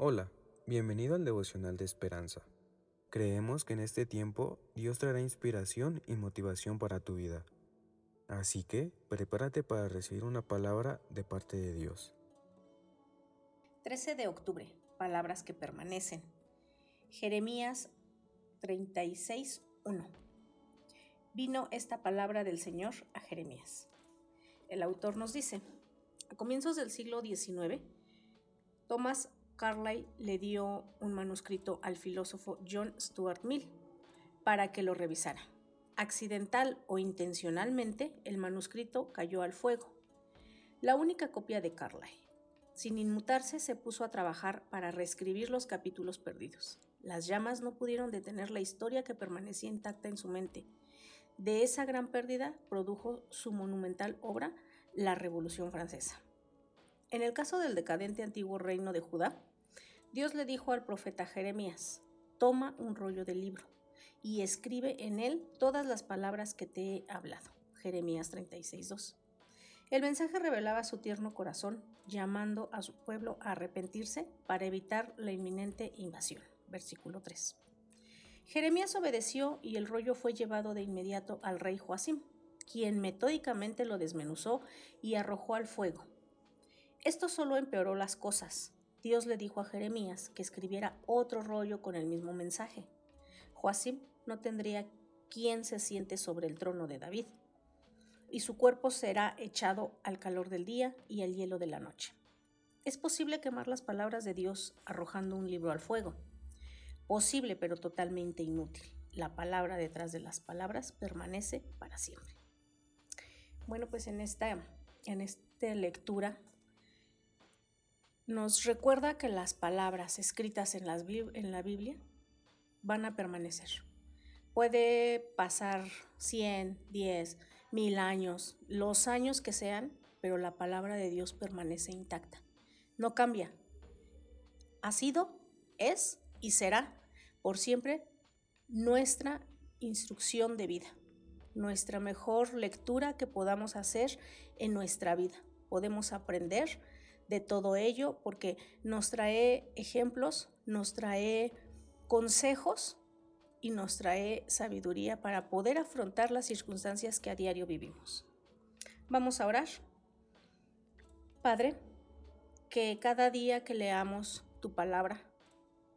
Hola, bienvenido al devocional de esperanza. Creemos que en este tiempo Dios traerá inspiración y motivación para tu vida. Así que prepárate para recibir una palabra de parte de Dios. 13 de octubre, palabras que permanecen. Jeremías 36.1. Vino esta palabra del Señor a Jeremías. El autor nos dice, a comienzos del siglo XIX, Thomas Carlyle le dio un manuscrito al filósofo John Stuart Mill para que lo revisara. Accidental o intencionalmente, el manuscrito cayó al fuego. La única copia de Carlyle. Sin inmutarse, se puso a trabajar para reescribir los capítulos perdidos. Las llamas no pudieron detener la historia que permanecía intacta en su mente. De esa gran pérdida produjo su monumental obra, La Revolución Francesa. En el caso del decadente antiguo reino de Judá, Dios le dijo al profeta Jeremías, toma un rollo de libro y escribe en él todas las palabras que te he hablado. Jeremías 36.2. El mensaje revelaba su tierno corazón, llamando a su pueblo a arrepentirse para evitar la inminente invasión. Versículo 3. Jeremías obedeció y el rollo fue llevado de inmediato al rey Joacim, quien metódicamente lo desmenuzó y arrojó al fuego. Esto solo empeoró las cosas, Dios le dijo a Jeremías que escribiera otro rollo con el mismo mensaje. Joacim no tendría quien se siente sobre el trono de David, y su cuerpo será echado al calor del día y al hielo de la noche. Es posible quemar las palabras de Dios arrojando un libro al fuego. Posible, pero totalmente inútil. La palabra detrás de las palabras permanece para siempre. Bueno, pues en esta, en esta lectura nos recuerda que las palabras escritas en, la Biblia van a permanecer. Puede pasar 100, 10, mil años, los años que sean, pero la palabra de Dios permanece intacta. No cambia. Ha sido, es y será por siempre nuestra instrucción de vida, nuestra mejor lectura que podamos hacer en nuestra vida. Podemos aprender de todo ello porque nos trae ejemplos, nos trae consejos y nos trae sabiduría para poder afrontar las circunstancias que a diario vivimos. Vamos a orar. Padre, que cada día que leamos tu palabra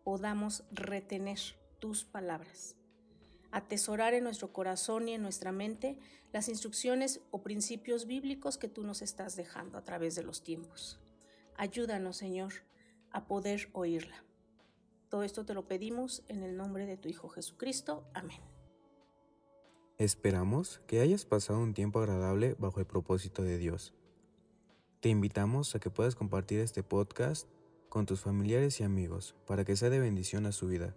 podamos retener tus palabras, atesorar en nuestro corazón y en nuestra mente las instrucciones o principios bíblicos que tú nos estás dejando a través de los tiempos. Ayúdanos, Señor, a poder oírla. Todo esto te lo pedimos en el nombre de tu Hijo Jesucristo. Amén. Esperamos que hayas pasado un tiempo agradable bajo el propósito de Dios. Te invitamos a que puedas compartir este podcast con tus familiares y amigos para que sea de bendición a su vida.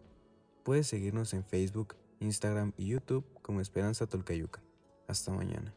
Puedes seguirnos en Facebook, Instagram y YouTube como Esperanza Tolcayuca. Hasta mañana.